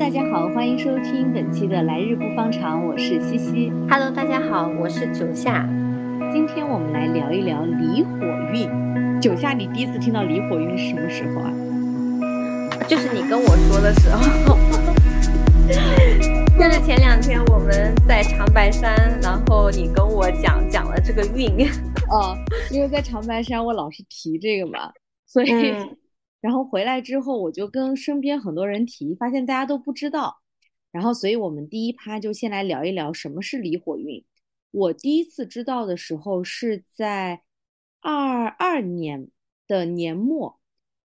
大家好，欢迎收听本期的《来日不方长》，我是西西。Hello，大家好，我是九夏。今天我们来聊一聊离火运。九夏，你第一次听到离火运是什么时候啊？就是你跟我说的时候，就是前两天我们在长白山，然后你跟我讲讲了这个运。哦，因为在长白山我老是提这个嘛，所以、嗯然后回来之后我就跟身边很多人提，发现大家都不知道。然后，所以我们第一趴就先来聊一聊什么是离火运。我第一次知道的时候是在二二年的年末，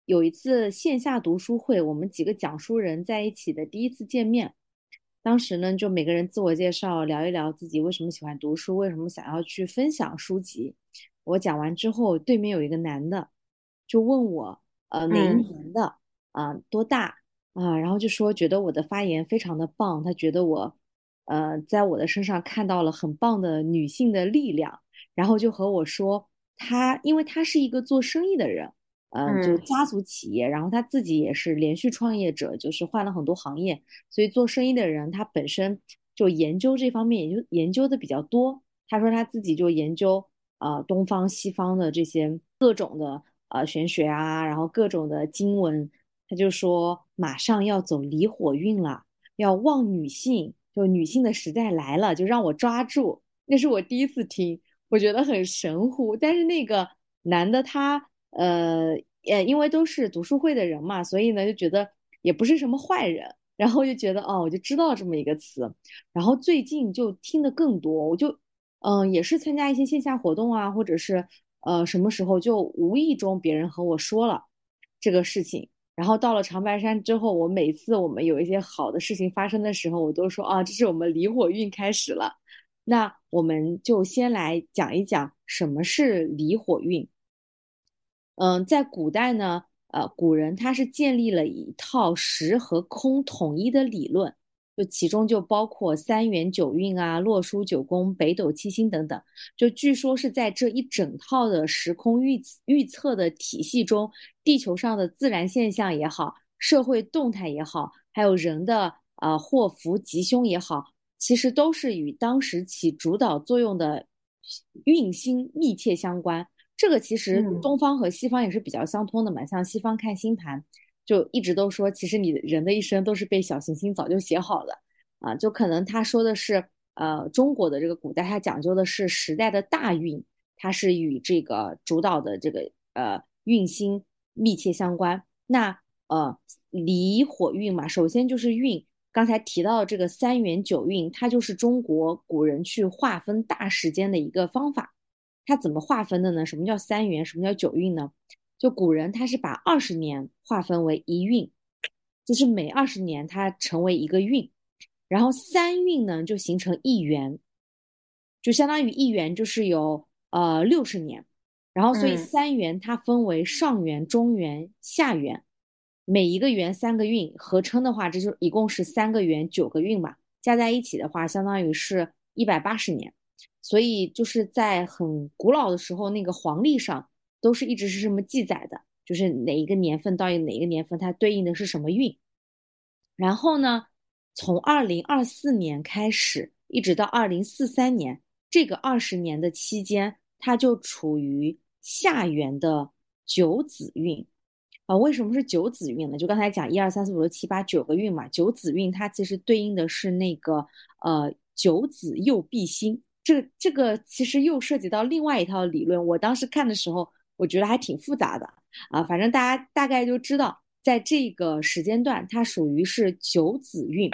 有一次线下读书会，我们几个讲书人在一起的第一次见面。当时呢，就每个人自我介绍，聊一聊自己为什么喜欢读书，为什么想要去分享书籍。我讲完之后，对面有一个男的就问我，呃，哪一嗯年的啊、多大啊？然后就说觉得我的发言非常的棒，他觉得我，呃，在我的身上看到了很棒的女性的力量，然后就和我说，他因为他是一个做生意的人，嗯、就嗯家族企业，然后他自己也是连续创业者，就是换了很多行业，所以做生意的人他本身就研究这方面研究研究的比较多。他说他自己就研究呃东方西方的这些各种的呃玄学啊，然后各种的经文，他就说马上要走离火运了，要旺女性，就女性的时代来了，就让我抓住。那是我第一次听，我觉得很神乎。但是那个男的他呃呃，因为都是读书会的人嘛，所以呢就觉得也不是什么坏人，然后就觉得哦，我就知道这么一个词。然后最近就听得更多，我就嗯、也是参加一些线下活动啊，或者是呃什么时候就无意中别人和我说了这个事情。然后到了长白山之后，我每次我们有一些好的事情发生的时候，我都说啊，这是我们离火运开始了。那我们就先来讲一讲什么是离火运。嗯，在古代呢，呃，古人他是建立了一套实和空统一的理论，就其中就包括三元九运啊、洛书九宫、北斗七星等等。就据说是在这一整套的时空预预测的体系中，地球上的自然现象也好，社会动态也好，还有人的啊祸福吉凶也好，其实都是与当时起主导作用的运星密切相关。这个其实嗯东方和西方也是比较相通的嘛，像西方看星盘，就一直都说，其实你人的一生都是被小行星早就写好了啊，就可能他说的是，呃，中国的这个古代，它讲究的是时代的大运，它是与这个主导的这个呃运星密切相关。那呃离火运嘛，首先就是运，刚才提到这个三元九运，它就是中国古人去划分大时间的一个方法。它怎么划分的呢？什么叫三元？什么叫九运呢？就古人他是把二十年划分为一运，就是每二十年它成为一个运，然后三运呢就形成一元，就相当于一元就是有呃六十年，然后所以嗯三元它分为上元、中元、下元，每一个元三个运，合称的话这就一共是三个元九个运嘛，加在一起的话相当于是一百八十年。所以就是在很古老的时候，那个黄历上都是一直是这么记载的，就是哪一个年份到哪一个年份，它对应的是什么运。然后呢，从二零二四年开始，一直到二零四三年，这个二十年的期间，它就处于下元的九子运。啊，为什么是九子运呢？就刚才讲一二三四五六七八九个运嘛，九子运它其实对应的是那个呃九子右弼星。这这个其实又涉及到另外一套理论。我当时看的时候，我觉得还挺复杂的啊。反正大家大概就知道，在这个时间段，它属于是九子运，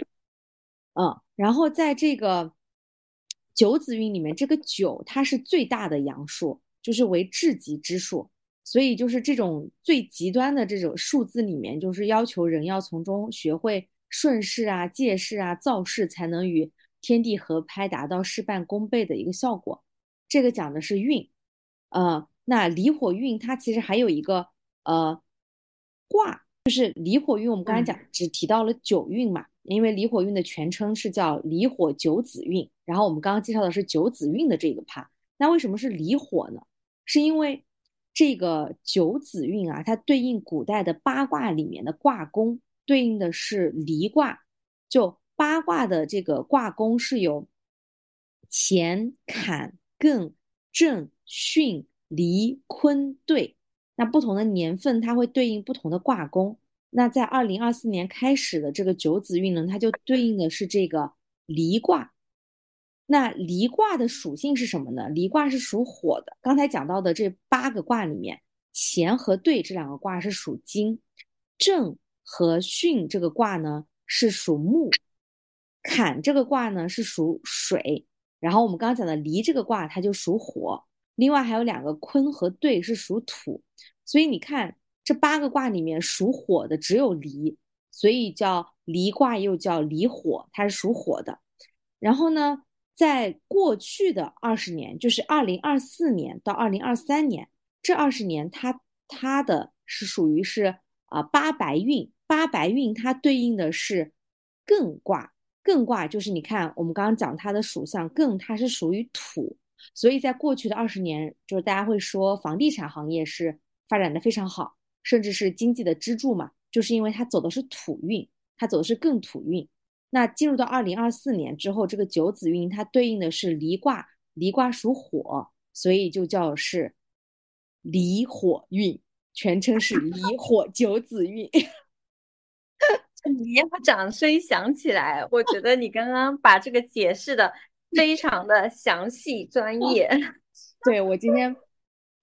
嗯，然后在这个九子运里面，这个九它是最大的阳数，就是为至极之数。所以就是这种最极端的这种数字里面，就是要求人要从中学会顺势啊、借势啊、造势，才能与天地合拍，达到事半功倍的一个效果。这个讲的是运，呃，那离火运它其实还有一个呃卦，就是离火运。我们刚才讲只提到了九运嘛，因为离火运的全称是叫离火九子运，然后我们刚刚介绍的是九子运的这个趴。那为什么是离火呢？是因为这个九子运啊，它对应古代的八卦里面的卦宫，对应的是离卦。就八卦的这个卦宫是有乾、坎、艮、震、巽、离、坤、兑。那不同的年份，它会对应不同的卦宫。那在二零二四年开始的这个九子运呢，它就对应的是这个离卦。那离卦的属性是什么呢？离卦是属火的。刚才讲到的这八个卦里面，乾和兑这两个卦是属金，震和巽这个卦呢是属木，坎这个卦呢是属水。然后我们刚刚讲的离这个卦，它就属火。另外还有两个坤和兑是属土。所以你看这八个卦里面属火的只有离，所以叫离卦，又叫离火，它是属火的。然后呢？在过去的二十年，就是二零二四年到二零二三年这二十年，它它的是属于是啊八白运，八白运它对应的是艮卦，艮卦就是你看我们刚刚讲它的属相艮，它是属于土，所以在过去的二十年，就是大家会说房地产行业是发展的非常好，甚至是经济的支柱嘛，就是因为它走的是土运，它走的是艮土运。那进入到二零二四年之后，这个九子运它对应的是离卦，离卦属火，所以就叫是离火运，全称是离火九子运。你要掌声响起来！我觉得你刚刚把这个解释的非常的详细专业。对我今天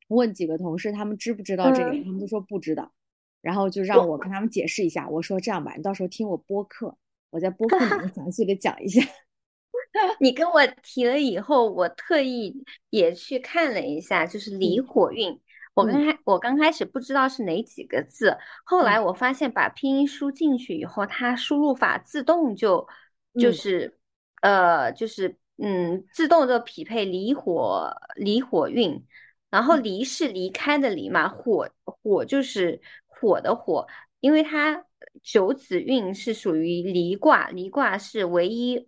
问几个同事，他们知不知道这个？他们都说不知道，然后就让我跟他们解释一下。我说这样吧，你到时候听我播客。我在播客里面 详细的讲一下。你跟我提了以后，我特意也去看了一下，就是离火运。我刚开我刚开始不知道是哪几个字，后来我发现把拼音输进去以后，它输入法自动就就是呃就是嗯自动就匹配离火离火运。然后离是离开的离嘛，火火就是火的火，因为它。九子运是属于离卦，离卦是唯一，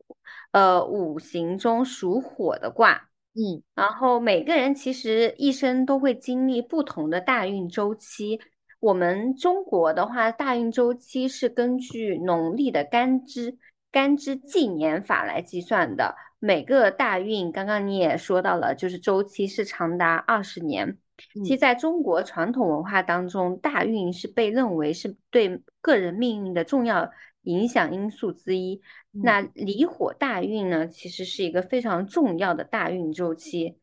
呃，五行中属火的卦。嗯，然后每个人其实一生都会经历不同的大运周期。我们中国的话，大运周期是根据农历的干支干支纪年法来计算的。每个大运，刚刚你也说到了，就是周期是长达二十年。其实在中国传统文化当中，大运是被认为是对个人命运的重要影响因素之一。那离火大运呢，其实是一个非常重要的大运周期，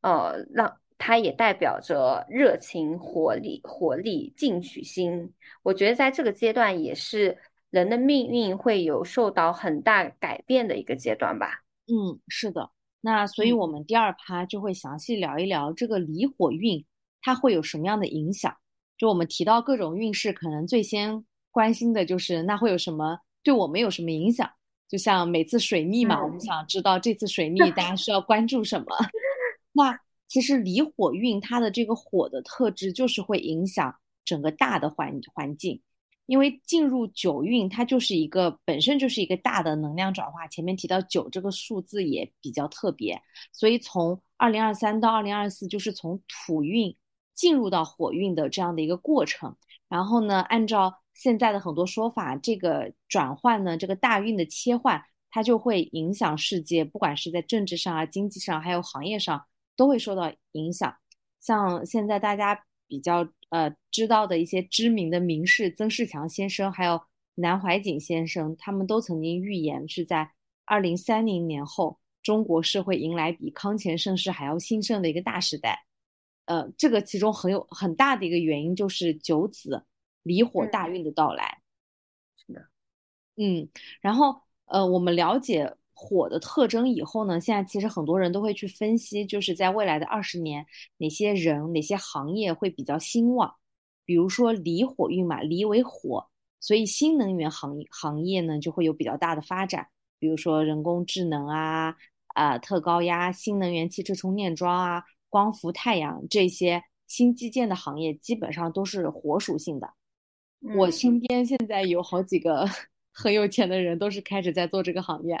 呃，让它也代表着热情、活力、活力、进取心。我觉得在这个阶段，也是人的命运会有受到很大改变的一个阶段吧。嗯，是的。那所以，我们第二趴就会详细聊一聊这个离火运，它会有什么样的影响？就我们提到各种运势，可能最先关心的就是那会有什么对我们有什么影响？就像每次水逆嘛，我们想知道这次水逆大家需要关注什么？那其实离火运它的这个火的特质，就是会影响整个大的环环境。因为进入九运，它就是一个本身就是一个大的能量转化。前面提到九这个数字也比较特别，所以从二零二三到二零二四，就是从土运进入到火运的这样的一个过程。然后呢，按照现在的很多说法，这个转换呢，这个大运的切换，它就会影响世界，不管是在政治上啊、经济上，还有行业上，都会受到影响。像现在大家比较。呃，知道的一些知名的名士，曾仕强先生，还有南怀瑾先生，他们都曾经预言是在二零三零年后，中国是会迎来比康乾盛世还要兴盛的一个大时代。呃，这个其中很有很大的一个原因就是九子离火大运的到来。是的，嗯，然后呃，我们了解。火的特征以后呢？现在其实很多人都会去分析，就是在未来的二十年，哪些人、哪些行业会比较兴旺？比如说离火运嘛，离为火，所以新能源行行业呢就会有比较大的发展。比如说人工智能啊、啊特高压、新能源汽车充电桩啊、光伏太阳这些新基建的行业，基本上都是火属性的。我身边现在有好几个 很有钱的人，都是开始在做这个行业。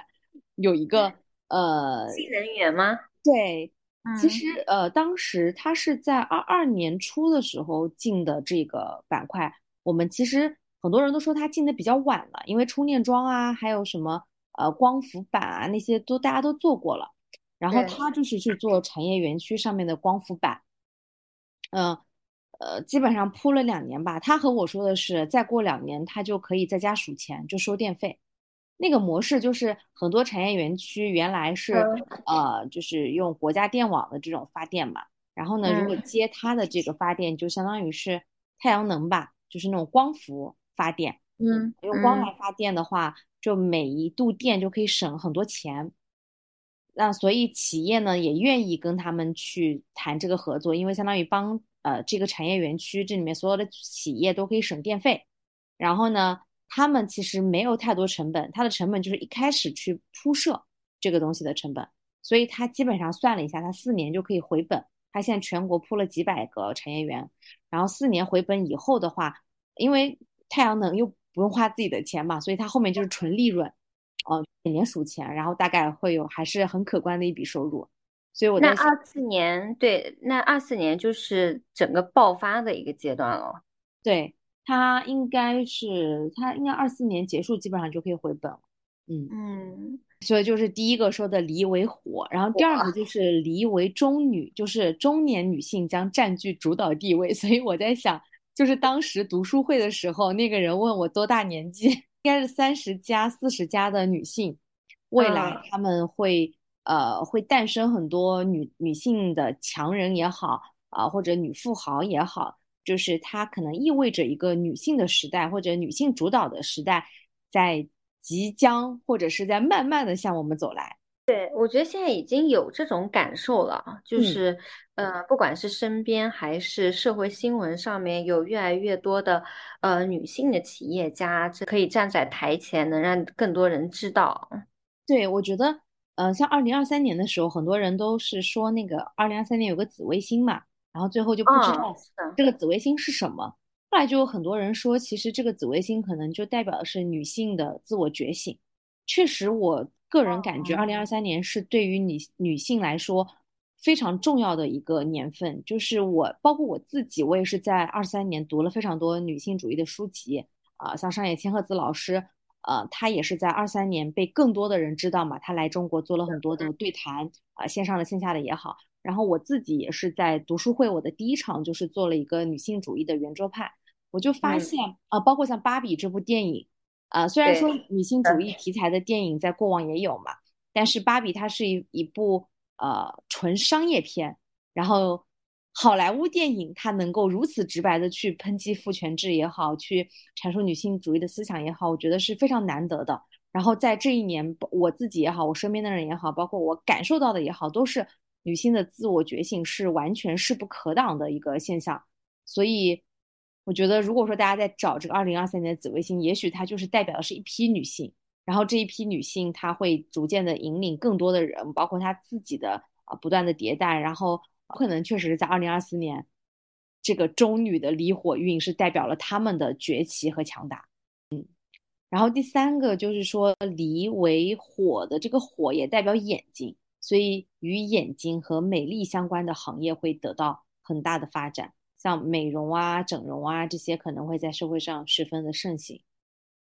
有一个呃，新能源吗？对，其实呃，当时他是在二二年初的时候进的这个板块。我们其实很多人都说它进的比较晚了，因为充电桩啊，还有什么呃光伏板啊那些都大家都做过了。然后他就是去做产业园区上面的光伏板，嗯呃，基本上铺了两年吧。他和我说的是，再过两年他就可以在家数钱，就收电费。那个模式就是很多产业园区原来是呃，就是用国家电网的这种发电嘛。然后呢，如果接它的这个发电，就相当于是太阳能吧，就是那种光伏发电。嗯，用光来发电的话，就每一度电就可以省很多钱。那所以企业呢也愿意跟他们去谈这个合作，因为相当于帮呃这个产业园区这里面所有的企业都可以省电费。然后呢，他们其实没有太多成本，它的成本就是一开始去铺设这个东西的成本。所以他基本上算了一下，他四年就可以回本。他现在全国铺了几百个产业园，然后四年回本以后的话，因为太阳能又不用花自己的钱嘛，所以他后面就是纯利润。哦，每年数钱，然后大概会有还是很可观的一笔收入，所以我那二四年对，那二四年就是整个爆发的一个阶段了。对，它应该是他应该二四年结束，基本上就可以回本了。嗯嗯，所以就是第一个说的离为火，然后第二个就是离为中女，就是中年女性将占据主导地位。所以我在想，就是当时读书会的时候，那个人问我多大年纪。应该是三十加、四十加的女性，未来他们会呃会诞生很多女女性的强人也好啊，或者女富豪也好，就是它可能意味着一个女性的时代或者女性主导的时代在即将或者是在慢慢的向我们走来。对，我觉得现在已经有这种感受了，就是，呃，不管是身边还是社会新闻上面，有越来越多的呃女性的企业家，这可以站在台前，能让更多人知道。对，我觉得，呃，像二零二三年的时候，很多人都是说那个二零二三年有个紫微星嘛，然后最后就不知道这个紫微星是什么。后来就有很多人说，其实这个紫微星可能就代表的是女性的自我觉醒。确实，我。个人感觉，二零二三年是对于女女性来说非常重要的一个年份。就是我，包括我自己，我也是在二三年读了非常多女性主义的书籍啊，像上野千鹤子老师，呃，她也是在二三年被更多的人知道嘛。她来中国做了很多的对谈啊，线上的、线下的也好。然后我自己也是在读书会，我的第一场就是做了一个女性主义的圆桌派，我就发现啊，包括像《芭比》这部电影。啊，虽然说女性主义题材的电影在过往也有嘛，但是《芭比》它是一一部呃纯商业片，然后好莱坞电影它能够如此直白的去抨击父权制也好，去阐述女性主义的思想也好，我觉得是非常难得的。然后在这一年，我自己也好，我身边的人也好，包括我感受到的也好，都是女性的自我觉醒是完全势不可挡的一个现象，所以。我觉得，如果说大家在找这个二零二三年的紫微星，也许它就是代表的是一批女性，然后这一批女性，她会逐渐的引领更多的人，包括她自己的啊不断的迭代，然后可能确实是在二零二四年，这个中女的离火运是代表了他们的崛起和强大。嗯，然后第三个就是说离为火的这个火也代表眼睛，所以与眼睛和美丽相关的行业会得到很大的发展。像美容啊、整容啊这些可能会在社会上十分的盛行，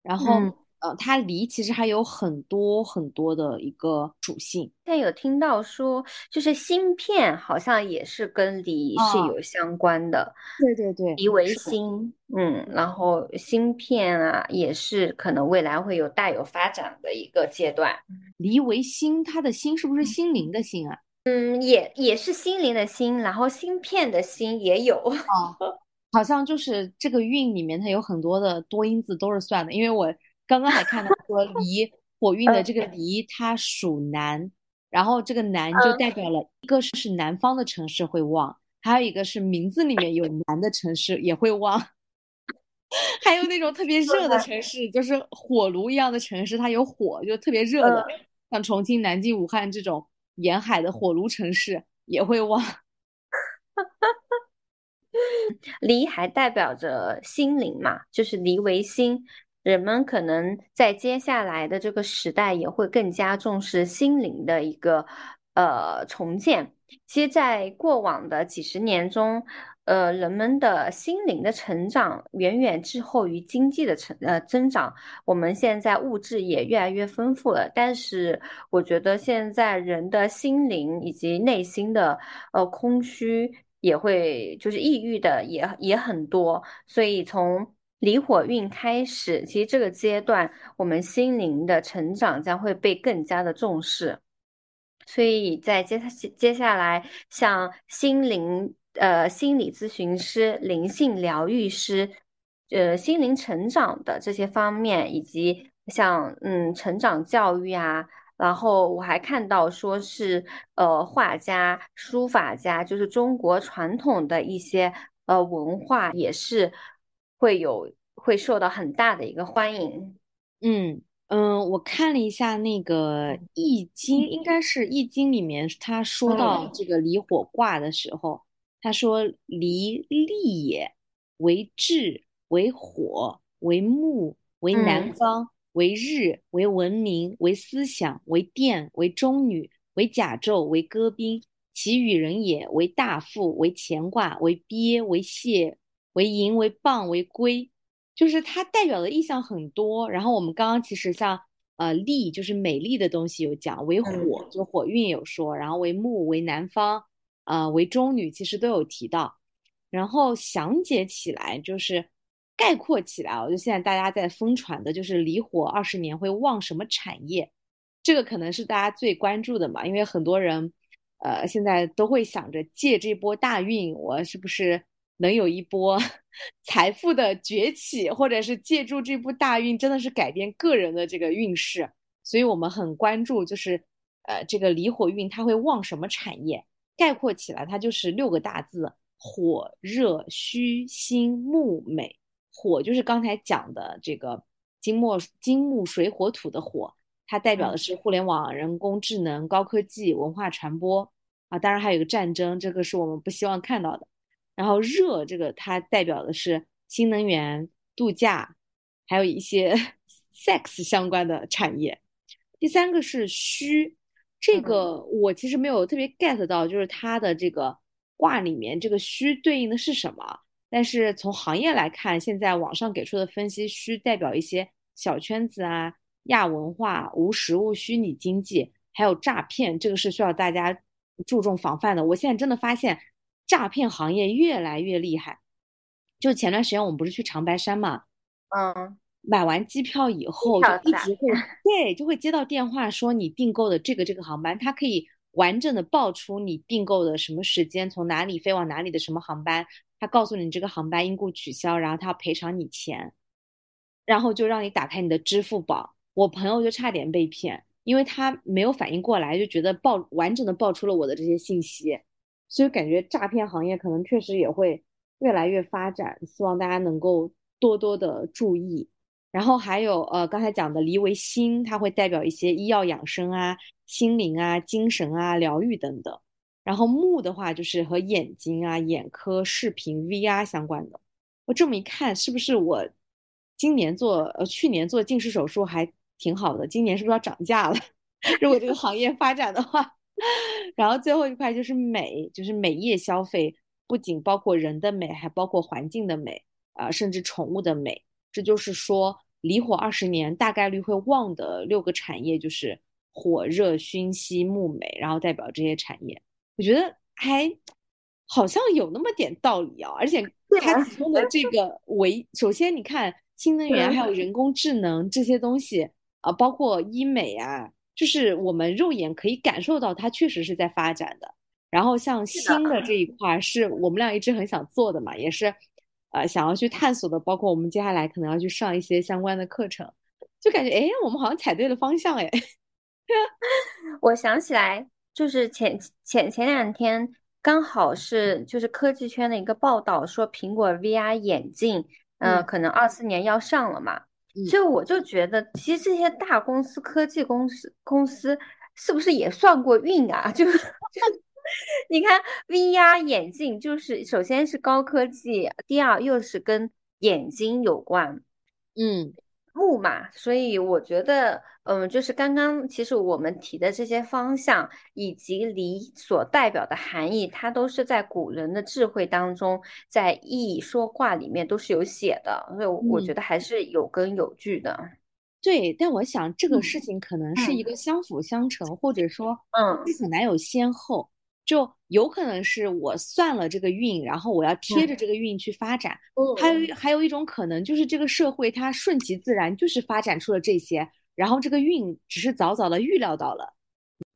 然后呃，它梨其实还有很多很多的一个属性。现在有听到说，就是芯片好像也是跟梨是有相关的。对对对，梨为芯，嗯，然后芯片啊也是可能未来会有大有发展的一个阶段。梨为芯，它的芯是不是心灵的心啊？嗯，也也是心灵的心，然后芯片的芯也有哦，好像就是这个运里面它有很多的多音字都是算的，因为我刚刚还看到说离火 运的这个离它属南，然后这个南就代表了一个是南方的城市会旺，还有一个是名字里面有南的城市也会旺，还有那种特别热的城市，就是火炉一样的城市，它有火就特别热的，像重庆、南京、武汉这种。沿海的火炉城市也会旺，离还代表着心灵嘛，就是离为心，人们可能在接下来的这个时代也会更加重视心灵的一个呃重建。其实，在过往的几十年中，呃，人们的心灵的成长远远滞后于经济的成呃增长。我们现在物质也越来越丰富了，但是我觉得现在人的心灵以及内心的呃空虚也会就是抑郁的也也很多。所以从离火运开始，其实这个阶段我们心灵的成长将会被更加的重视。所以在接下接下来，像心灵。呃，心理咨询师、灵性疗愈师，呃，心灵成长的这些方面，以及像嗯，成长教育啊，然后我还看到说是呃，画家、书法家，就是中国传统的一些呃文化，也是会有会受到很大的一个欢迎。嗯嗯，我看了一下那个《易经》，应该是《易经》里面他说到这个离火卦的时候。他说：“离利也，为智，为火，为木，为南方，为日，为文明，为思想，为电，为中女，为甲胄，为戈宾。其与人也，为大富，为乾卦，为鳖，为蟹，为寅，为蚌，为龟。就是它代表的意象很多。然后我们刚刚其实像呃利，就是美丽的东西有讲，为火，就火运有说，然后为木，为南方。”呃，为中女其实都有提到，然后详解起来就是概括起来，我就现在大家在疯传的就是离火二十年会旺什么产业，这个可能是大家最关注的嘛，因为很多人呃现在都会想着借这波大运，我是不是能有一波 财富的崛起，或者是借助这波大运真的是改变个人的这个运势，所以我们很关注就是呃这个离火运它会旺什么产业。概括起来，它就是六个大字：火、热、虚、心、木、美。火就是刚才讲的这个金木金木水火土的火，它代表的是互联网、人工智能、高科技、文化传播啊。当然还有一个战争，这个是我们不希望看到的。然后热，这个它代表的是新能源、度假，还有一些 sex 相关的产业。第三个是虚。这个我其实没有特别 get 到，就是它的这个卦里面这个虚对应的是什么？但是从行业来看，现在网上给出的分析，虚代表一些小圈子啊、亚文化、无实物虚拟经济，还有诈骗，这个是需要大家注重防范的。我现在真的发现诈骗行业越来越厉害。就前段时间我们不是去长白山嘛，嗯。买完机票以后，就一直会对，就会接到电话说你订购的这个这个航班，它可以完整的报出你订购的什么时间，从哪里飞往哪里的什么航班，他告诉你这个航班因故取消，然后他要赔偿你钱，然后就让你打开你的支付宝。我朋友就差点被骗，因为他没有反应过来，就觉得报完整的报出了我的这些信息，所以感觉诈骗行业可能确实也会越来越发展，希望大家能够多多的注意。然后还有呃，刚才讲的离为心，它会代表一些医药养生啊、心灵啊、精神啊、疗愈等等。然后木的话，就是和眼睛啊、眼科、视频、VR 相关的。我这么一看，是不是我今年做呃去年做近视手术还挺好的？今年是不是要涨价了？如果这个行业发展的话。然后最后一块就是美，就是美业消费，不仅包括人的美，还包括环境的美啊，甚至宠物的美。这就是说，离火二十年大概率会旺的六个产业，就是火热、熏息、木美，然后代表这些产业。我觉得还好像有那么点道理啊，而且它其中的这个为，首先你看新能源还有人工智能这些东西啊，包括医美啊，就是我们肉眼可以感受到它确实是在发展的。然后像新的这一块，是我们俩一直很想做的嘛，也是。呃，想要去探索的，包括我们接下来可能要去上一些相关的课程，就感觉哎，我们好像踩对了方向哎。我想起来，就是前前前两天刚好是就是科技圈的一个报道，说苹果 VR 眼镜，嗯，可能二四年要上了嘛，所以我就觉得，其实这些大公司科技公司公司是不是也算过运啊？就是。你看，VR 眼镜就是首先是高科技，第二又是跟眼睛有关，嗯，然木嘛，所以我觉得，嗯，就是刚刚其实我们提的这些方向以及离所代表的含义，它都是在古人的智慧当中，在《易说卦》里面都是有写的，所以我觉得还是有根有据的。对，但我想这个事情可能是一个相辅相成，或者说，嗯，很难有先后。就有可能是我算了这个运，然后我要贴着这个运去发展。还有还有一种可能，就是这个社会它顺其自然，就是发展出了这些，然后这个运只是早早的预料到了。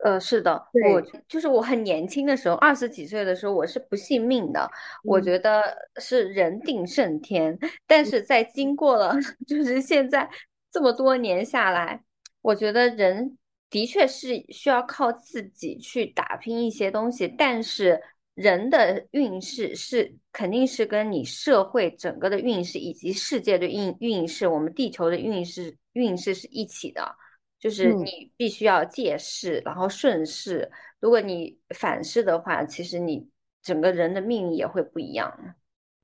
呃，是的，我就是我很年轻的时候，二十几岁的时候，我是不信命的，我觉得是人定胜天。但是在经过了 就是现在这么多年下来，我觉得人。的确是需要靠自己去打拼一些东西，但是人的运势是肯定是跟你社会整个的运势以及世界的运运势，我们地球的运势运势是一起的，就是你必须要借势，然后顺势。如果你反势的话，其实你整个人的命运也会不一样。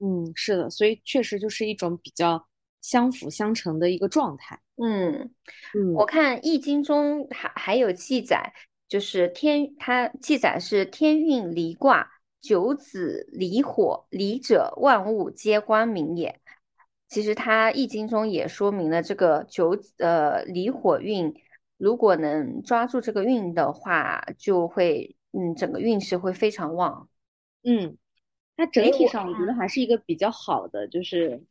嗯，是的，所以确实就是一种比较相辅相成的一个状态。嗯，我看《易经》中还还有记载，就是天，它记载是天运离卦，九子离火，离者万物皆光明也。其实它《易经》中也说明了这个九呃离火运，如果能抓住这个运的话，就会嗯整个运势会非常旺。嗯，它整体上我觉得还是一个比较好的，就是。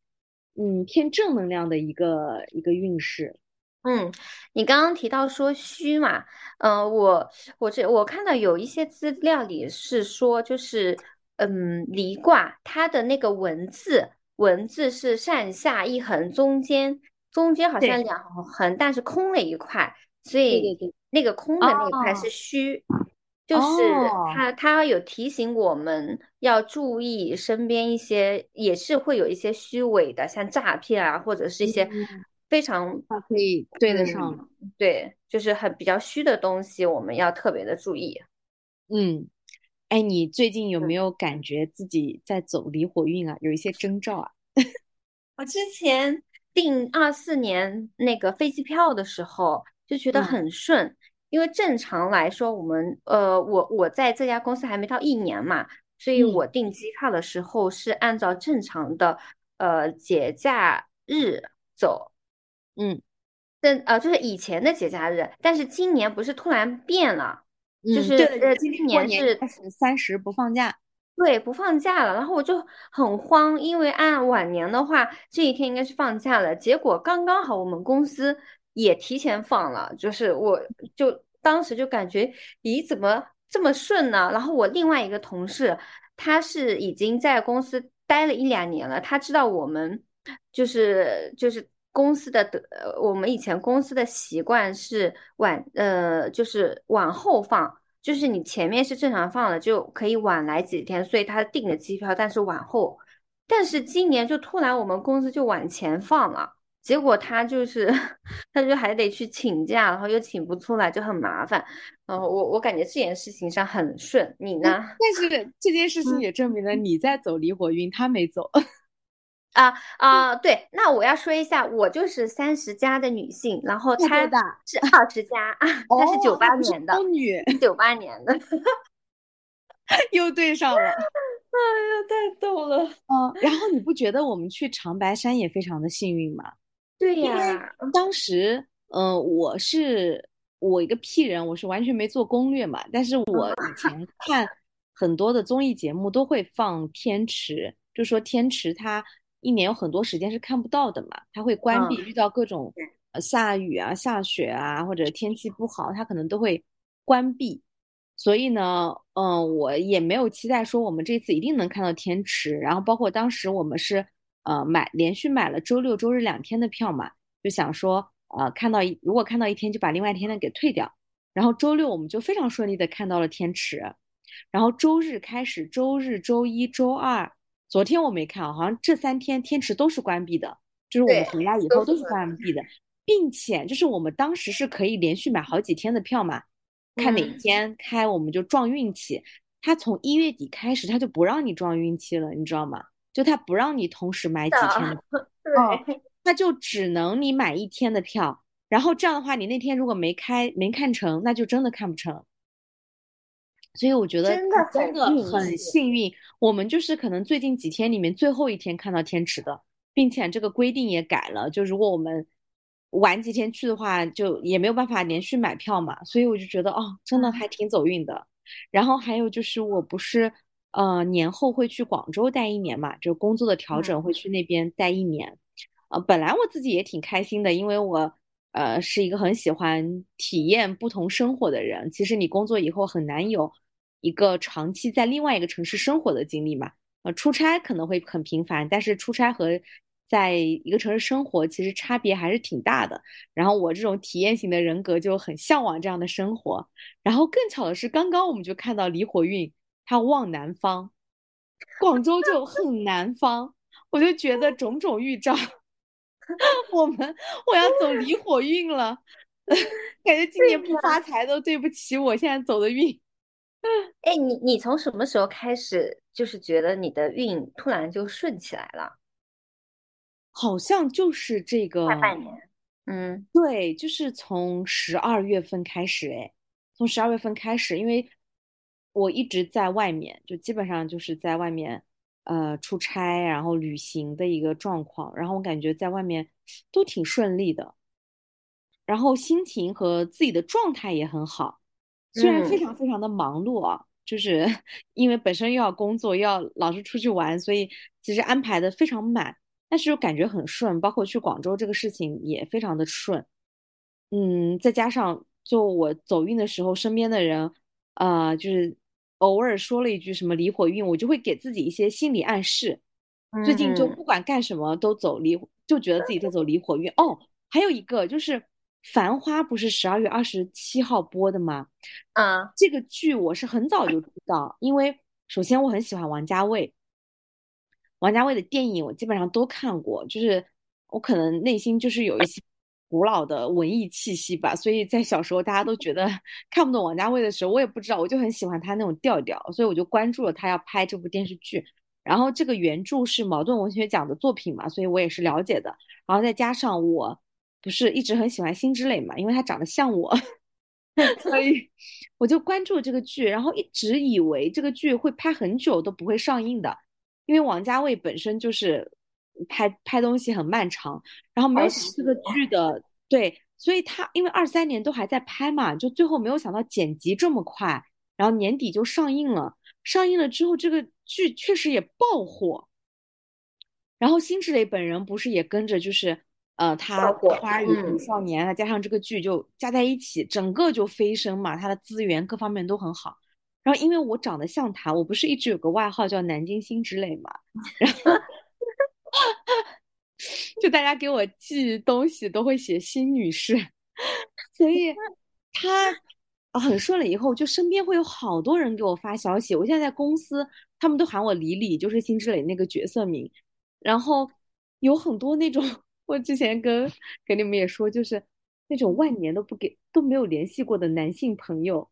嗯，偏正能量的一个一个运势。嗯，你刚刚提到说虚嘛，嗯，我我这我看到有一些资料里是说，就是嗯离卦它的那个文字文字是上下一横，中间中间好像两横，但是空了一块，所以那个空的那一块是虚。就是他，他有提醒我们要注意身边一些，也是会有一些虚伪的，像诈骗啊，或者是一些非常可以对得上，对，就是很比较虚的东西，我们要特别的注意。嗯，哎，你最近有没有感觉自己在走离火运啊？有一些征兆啊？我之前订二四年那个飞机票的时候，就觉得很顺。因为正常来说，我们呃，我我在这家公司还没到一年嘛，所以我订机票的时候是按照正常的呃节假日走，嗯，但呃就是以前的节假日，但是今年不是突然变了，就是呃今年是三十不放假，对，不放假了，然后我就很慌，因为按往年的话，这一天应该是放假了，结果刚刚好我们公司。也提前放了，就是我就当时就感觉，咦，怎么这么顺呢？然后我另外一个同事，他是已经在公司待了一两年了，他知道我们就是就是公司的的，我们以前公司的习惯是晚呃，就是往后放，就是你前面是正常放的，就可以晚来几天，所以他订的机票，但是往后，但是今年就突然我们公司就往前放了。结果他就是，他就还得去请假，然后又请不出来，就很麻烦。嗯，我我感觉这件事情上很顺，你呢？但 是这件事情也证明了你在走离火运，他没走。啊啊，对，那我要说一下，我就是三十加的女性，然后他是二十加，她是九八年的，女，九八年的，又对上了。哎呀，太逗了。嗯，然后你不觉得我们去长白山也非常的幸运吗？对呀，当时，嗯，我是我一个屁人，我是完全没做攻略嘛。但是我以前 看很多的综艺节目都会放天池，就说天池它一年有很多时间是看不到的嘛，它会关闭，遇到各种呃下雨啊、下雪啊或者天气不好，它可能都会关闭。所以呢，嗯，我也没有期待说我们这次一定能看到天池。然后包括当时我们是。呃，买连续买了周六周日两天的票嘛，就想说，呃，看到一如果看到一天就把另外一天的给退掉，然后周六我们就非常顺利的看到了天池，然后周日开始，周日、周一周二，昨天我没看，好像这三天天池都是关闭的，就是我们回来以后都是关闭的，并且就是我们当时是可以连续买好几天的票嘛，看哪天开我们就撞运气，他从一月底开始他就不让你撞运气了，你知道吗？就他不让你同时买几天的，哦，它就只能你买一天的票，然后这样的话，你那天如果没开没看成，那就真的看不成。所以我觉得真的真的很幸运，我们就是可能最近几天里面最后一天看到天池的，并且这个规定也改了，就如果我们晚几天去的话，就也没有办法连续买票嘛。所以我就觉得哦，真的还挺走运的。然后还有就是我不是呃年后会去广州待一年嘛，就工作的调整会去那边待一年。呃，本来我自己也挺开心的，因为我呃是一个很喜欢体验不同生活的人。其实你工作以后很难有一个长期在另外一个城市生活的经历嘛。呃，出差可能会很频繁，但是出差和在一个城市生活其实差别还是挺大的。然后我这种体验型的人格就很向往这样的生活。然后更巧的是，刚刚我们就看到李火运它望南方，广州就很南方，我就觉得种种预兆。我们我要走离火运了，感觉今年不发财都对不起我现在走的运。哎，你你从什么时候开始就是觉得你的运突然就顺起来了？好像就是这个，大半年。嗯对，就是从十二月份开始，哎，从十二月份开始，因为我一直在外面，就基本上就是在外面，呃，出差，然后旅行的一个状况，然后我感觉在外面都挺顺利的。然后心情和自己的状态也很好，虽然非嗯。常非常的忙碌啊，就是 因为本身又要工作，又要老是出去玩，所以其实安排的非常满，但是又感觉很顺，包括去广州这个事情也非常的顺，嗯，再加上就我走运的时候，身边的人，呃，就是偶尔说了一句什么离火运，我就会给自己一些心理暗示，最近就嗯不管干什么都走离，就觉得自己在走离火运。哦，还有一个就是《繁花》不是十二月二十七号播的吗？啊这个剧我是很早就知道，因为首先我很喜欢王家卫，王家卫的电影我基本上都看过，就是我可能内心就是有一些古老的文艺气息吧，所以在小时候大家都觉得 看不懂王家卫的时候，我也不知道，我就很喜欢他那种调调，所以我就关注了他要拍这部电视剧。然后这个原著是茅盾文学奖的作品嘛，所以我也是了解的。然后再加上我不是一直很喜欢辛芷蕾嘛，因为她长得像我，所以我就关注这个剧，然后一直以为这个剧会拍很久都不会上映的，因为王家卫本身就是拍拍东西很漫长，然后没有想到这个剧的对，所以他因为二三年都还在拍嘛，就最后没有想到剪辑这么快，然后年底就上映了。上映了之后，这个剧确实也爆火。然后辛芷蕾本人不是也跟着，就是呃，她爆火花与少年啊，加上这个剧就加在一起，整个就飞升嘛，他的资源各方面都很好。然后因为我长得像他，我不是一直有个外号叫南京辛芷蕾嘛，然后 就大家给我寄东西都会写辛女士，所以她很顺了以后，就身边会有好多人给我发消息。我现在在公司，他们都喊我李李，就是辛芷蕾那个角色名。然后有很多那种，我之前跟跟你们也说，就是那种万年都不给都没有联系过的男性朋友，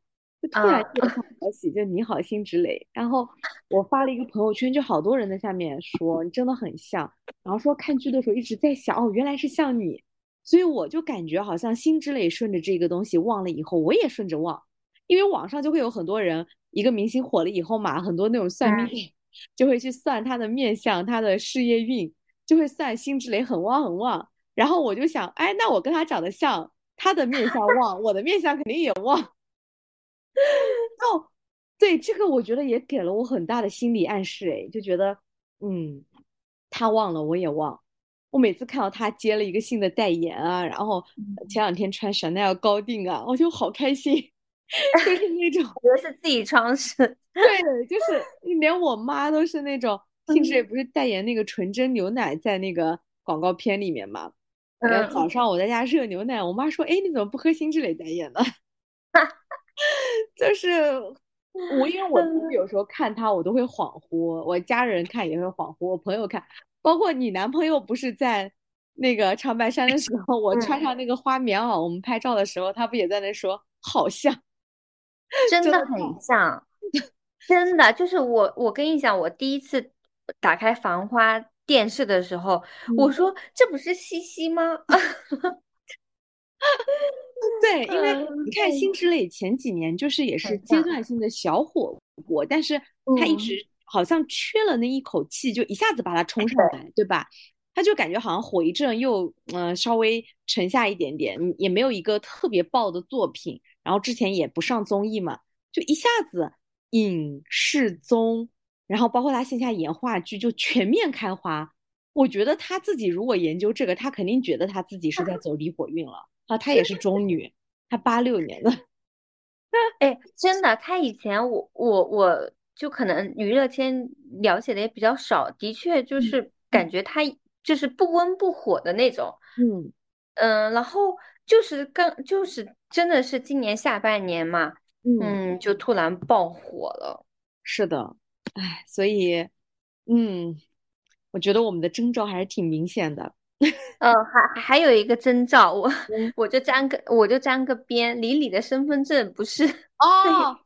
就突然啊给我发消息，就你好辛芷蕾。然后我发了一个朋友圈，就好多人在下面说你真的很像，然后说看剧的时候一直在想，哦，原来是像你。所以我就感觉好像辛芷蕾顺着这个东西忘了以后，我也顺着忘，因为网上就会有很多人，一个明星火了以后嘛，很多那种算命嗯 就会去算他的面相、他的事业运，就会算辛芷蕾很旺很旺。然后我就想，哎，那我跟他长得像，他的面相旺，我的面相肯定也旺。哦，对，这个我觉得也给了我很大的心理暗示，哎，就觉得，嗯，他忘了，我也忘。我每次看到他接了一个新的代言啊，然后前两天穿 Chanel 高定啊，我就好开心，就是那种，我觉得是自己装饰。对，就是连我妈都是那种，辛芷蕾嗯不是代言那个纯甄牛奶在那个广告片里面嘛？然后早嗯，上我在家热牛奶，我妈说：“哎，你怎么不喝辛芷蕾代言的？”就是我，因为我自己有时候看他，我都会恍惚，我家人看也会恍惚，我朋友看，包括你男朋友不是在那个长白山的时候，我穿。嗯，上那个花棉袄，我们拍照的时候，他不也在那说 好像，真的很像，真的就是我，我跟你讲，我第一次打开《繁花》电视的时候，嗯。我说这不是西西吗？对，因为嗯你看辛芷蕾前几年就是也是阶段性的小火过，但是她一嗯直好像缺了那一口气，就一下子把它冲上来，对吧？他就感觉好像火一阵又嗯、呃稍微沉下一点点，嗯也没有一个特别爆的作品，然后之前也不上综艺嘛，就一下子影视综，然后包括他线下演话剧就全面开花。我觉得他自己如果研究这个，他肯定觉得他自己是在走离火运了。啊，她也是中女，她八六年的，哎，真的，她以前我我我就可能娱乐圈了解的也比较少，的确就嗯是感觉她就是不温不火的那种，嗯嗯，然后就是刚就是真的是今年下半年嘛，嗯，嗯，就突然爆火了。是的，哎，所以，嗯，我觉得我们的征兆还是挺明显的。嗯，还还有一个征兆，我嗯我就沾个我就沾个边，李李的身份证不是，哦，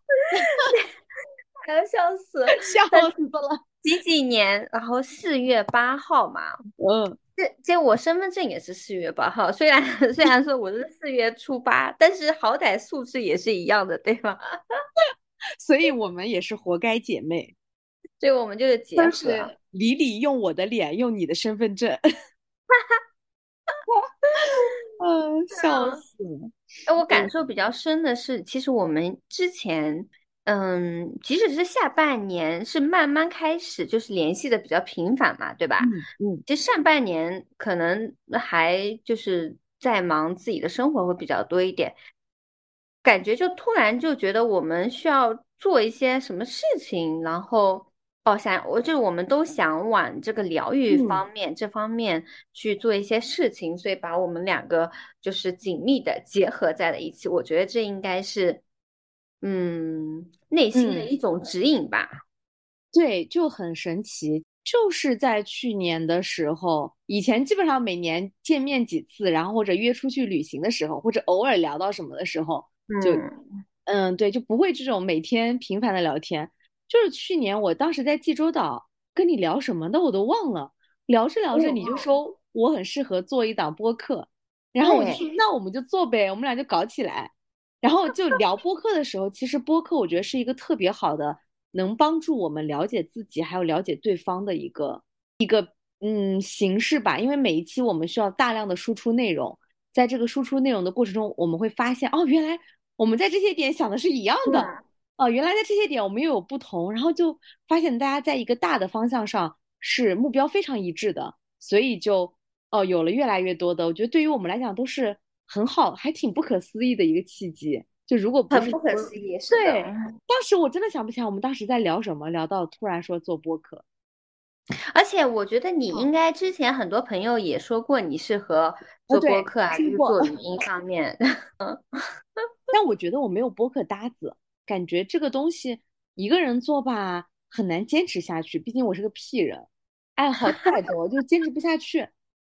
还 要笑死了，笑死了。几几年，然后四月八号嘛，嗯，这这我身份证也是四月八号，虽然虽然说我是四月初八，但是好歹素质也是一样的，对吧？所以我们也是活该姐妹，所以我们就是结合。是李李用我的脸，用你的身份证。嗯，笑死了。哎，我感受比较深的是，其实我们之前，嗯，即使是下半年，是慢慢开始就是联系的比较频繁嘛，对吧？嗯嗯其实上半年可能还就是在忙自己的生活会比较多一点，感觉就突然就觉得我们需要做一些什么事情，然后哦想我就是我们都想往这个疗愈嗯方面、这方面去做一些事情，所以把我们两个就是紧密的结合在了一起。我觉得这应该是嗯内心的嗯一种指引吧。对，就很神奇。就是在去年的时候，以前基本上每年见面几次，然后或者约出去旅行的时候，或者偶尔聊到什么的时候，就嗯嗯，对，就不会这种每天频繁的聊天。就是去年我当时在济州岛跟你聊什么的我都忘了，聊着聊着哦你就说我很适合做一档播客，然后我就说那我们就做呗，我们俩就搞起来。然后就聊播客的时候，其实播客我觉得是一个特别好的，能帮助我们了解自己还有了解对方的一个一个嗯形式吧。因为每一期我们需要大量的输出内容，在这个输出内容的过程中，我们会发现哦，原来我们在这些点想的是一样的。嗯哦，原来在这些点我们又有不同，然后就发现大家在一个大的方向上是目标非常一致的，所以就哦有了越来越多的，我觉得对于我们来讲都是很好，还挺不可思议的一个契机。就如果不是很不可思议。对，当时我真的想不起来我们当时在聊什么，聊到突然说做播客。而且我觉得你嗯应该之前很多朋友也说过你适合做对播客啊，就是过做语音方面。但我觉得我没有播客搭子，感觉这个东西一个人做吧很难坚持下去，毕竟我是个屁人，爱好太多，就坚持不下去，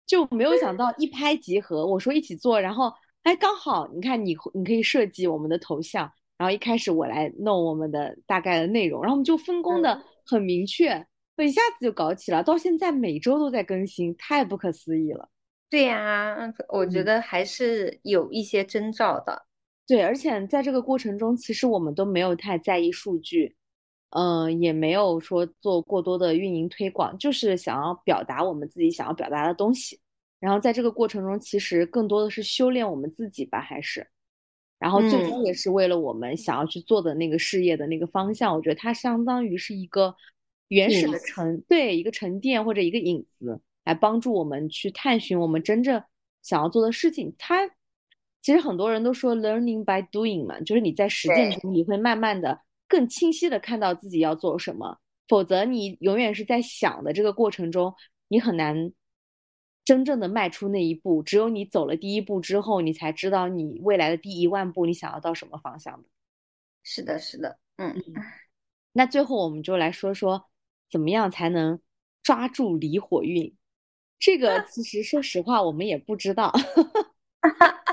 就没有想到一拍即合。我说一起做，然后哎刚好你看你你可以设计我们的头像，然后一开始我来弄我们的大概的内容，然后我们就分工的嗯很明确，一下子就搞起了，到现在每周都在更新，太不可思议了。对呀，我觉嗯得还是有一些征兆的。对，而且在这个过程中，其实我们都没有太在意数据，嗯、也没有说做过多的运营推广，就是想要表达我们自己想要表达的东西。然后在这个过程中，其实更多的是修炼我们自己吧，还是，然后最终嗯也是为了我们想要去做的那个事业的那个方向。我觉得它相当于是一个原始的沉，对，一个沉淀或者一个影子，来帮助我们去探寻我们真正想要做的事情。它其实很多人都说 learning by doing 嘛，就是你在实践中，你会慢慢的更清晰的看到自己要做什么，否则你永远是在想的这个过程中，你很难真正的迈出那一步。只有你走了第一步之后，你才知道你未来的第一万步你想要到什么方向的。是的，是的，嗯，那最后我们就来说说，怎么样才能抓住离火运？这个 其实说实话，我们也不知道。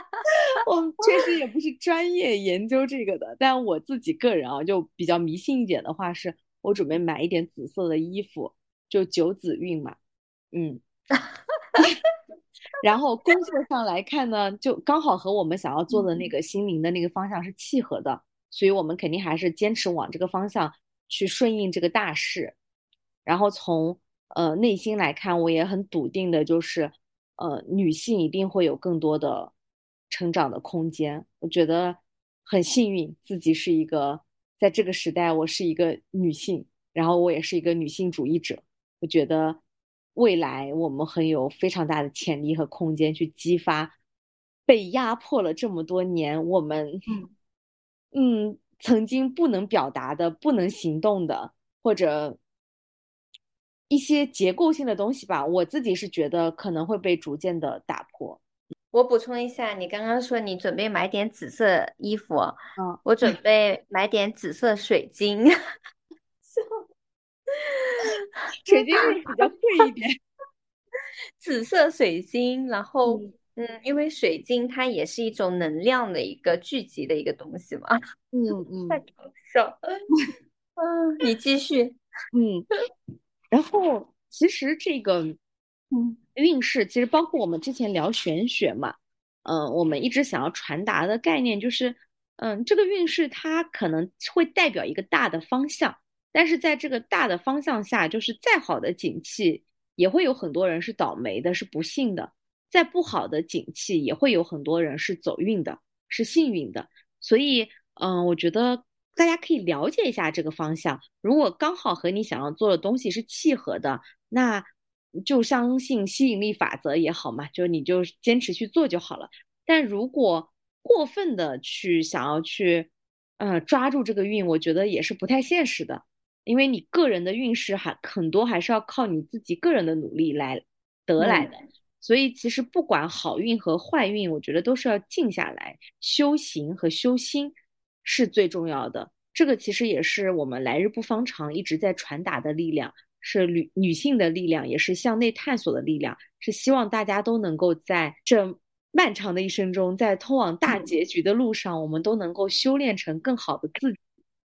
我确实也不是专业研究这个的，但我自己个人啊，就比较迷信一点的话，是我准备买一点紫色的衣服，就九紫运嘛。嗯。然后工作上来看呢，就刚好和我们想要做的那个心灵的那个方向是契合的，所以我们肯定还是坚持往这个方向去顺应这个大势。然后从呃内心来看，我也很笃定的，就是呃女性一定会有更多的成长的空间。我觉得很幸运，自己是一个在这个时代，我是一个女性，然后我也是一个女性主义者。我觉得。未来我们很有非常大的潜力和空间去激发被压迫了这么多年我们嗯曾经不能表达的、不能行动的，或者一些结构性的东西吧。我自己是觉得可能会被逐渐的打破。我补充一下，你刚刚说你准备买点紫色衣服，嗯，我准备买点紫色水晶。水晶会比较贵一点，紫色水晶，然 后嗯，因为水晶它也是一种能量的一个聚集的一个东西嘛，嗯嗯，太搞笑，嗯，你继续，嗯，然后其实这个嗯运势，其实包括我们之前聊玄学嘛，嗯，我们一直想要传达的概念就是，嗯，这个运势它可能会代表一个大的方向。但是在这个大的方向下，就是再好的景气，也会有很多人是倒霉的，是不幸的；再不好的景气，也会有很多人是走运的，是幸运的。所以，嗯，我觉得大家可以了解一下这个方向。如果刚好和你想要做的东西是契合的，那就相信吸引力法则也好嘛，就你就坚持去做就好了。但如果过分的去想要去，呃，抓住这个运，我觉得也是不太现实的。因为你个人的运势还很多，还是要靠你自己个人的努力来得来的。所以其实不管好运和坏运，我觉得都是要静下来修行和修心是最重要的。这个其实也是我们来日不方长一直在传达的力量，是女女性的力量，也是向内探索的力量。是希望大家都能够在这漫长的一生中，在通往大结局的路上，我们都能够修炼成更好的自己。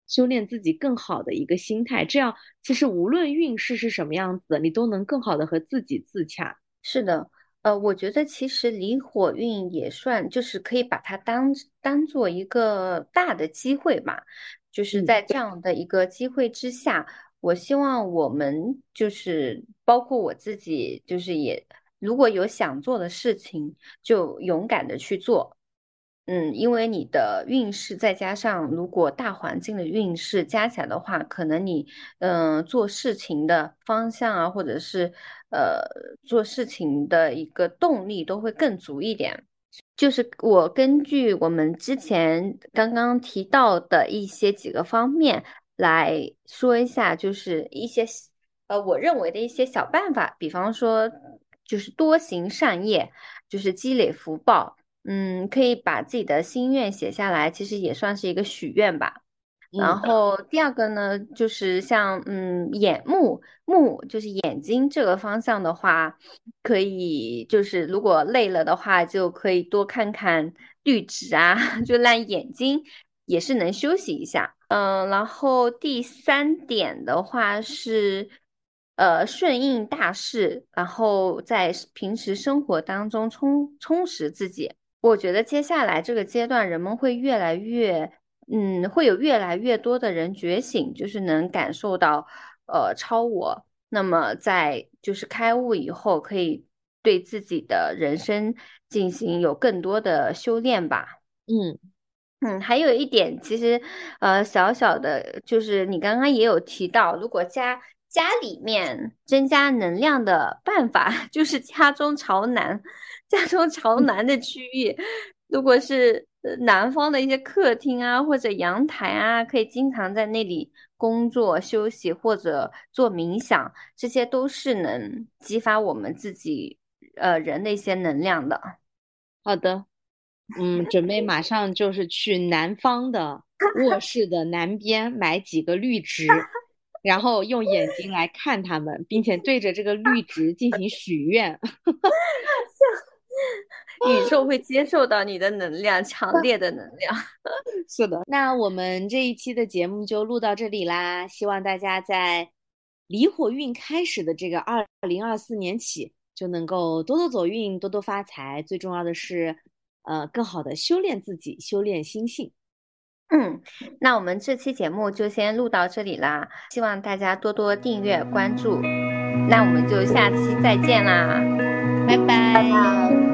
修炼自己更好的一个心态，这样其实无论运势是什么样子，你都能更好的和自己自洽。是的，呃，我觉得其实离火运也算，就是可以把它当当做一个大的机会吧。就是在这样的一个机会之下，我希望我们就是包括我自己，就是也如果有想做的事情，就勇敢的去做。嗯，因为你的运势再加上如果大环境的运势加起来的话，可能你嗯做事情的方向啊，或者是呃做事情的一个动力都会更足一点。就是我根据我们之前刚刚提到的一些几个方面来说一下，就是一些呃我认为的一些小办法，比方说就是多行善业，就是积累福报。嗯，可以把自己的心愿写下来，其实也算是一个许愿吧。然后第二个呢，就是像嗯眼目目就是眼睛这个方向的话，可以就是如果累了的话，就可以多看看绿植啊，就让眼睛也是能休息一下。嗯，然后第三点的话是呃顺应大势，然后在平时生活当中充充实自己。我觉得接下来这个阶段，人们会越来越，嗯，会有越来越多的人觉醒，就是能感受到，呃，超我。那么在就是开悟以后，可以对自己的人生进行有更多的修炼吧。嗯嗯，还有一点，其实，呃，小小的，就是你刚刚也有提到，如果家家里面增加能量的办法，就是家中朝南。家中朝南的区域，如果是南方的一些客厅啊，或者阳台啊，可以经常在那里工作、休息或者做冥想，这些都是能激发我们自己呃人的一些能量的。好的，嗯，准备马上就是去南方的卧室的南边买几个绿植，然后用眼睛来看它们，并且对着这个绿植进行许愿。宇宙会接受到你的能量，强烈的能量。是的，那我们这一期的节目就录到这里啦。希望大家在离火运开始的这个二零二四年起，就能够多多走运，多多发财。最重要的是，呃，更好的修炼自己，修炼心性。嗯，那我们这期节目就先录到这里啦，希望大家多多订阅关注。那我们就下期再见啦，拜拜。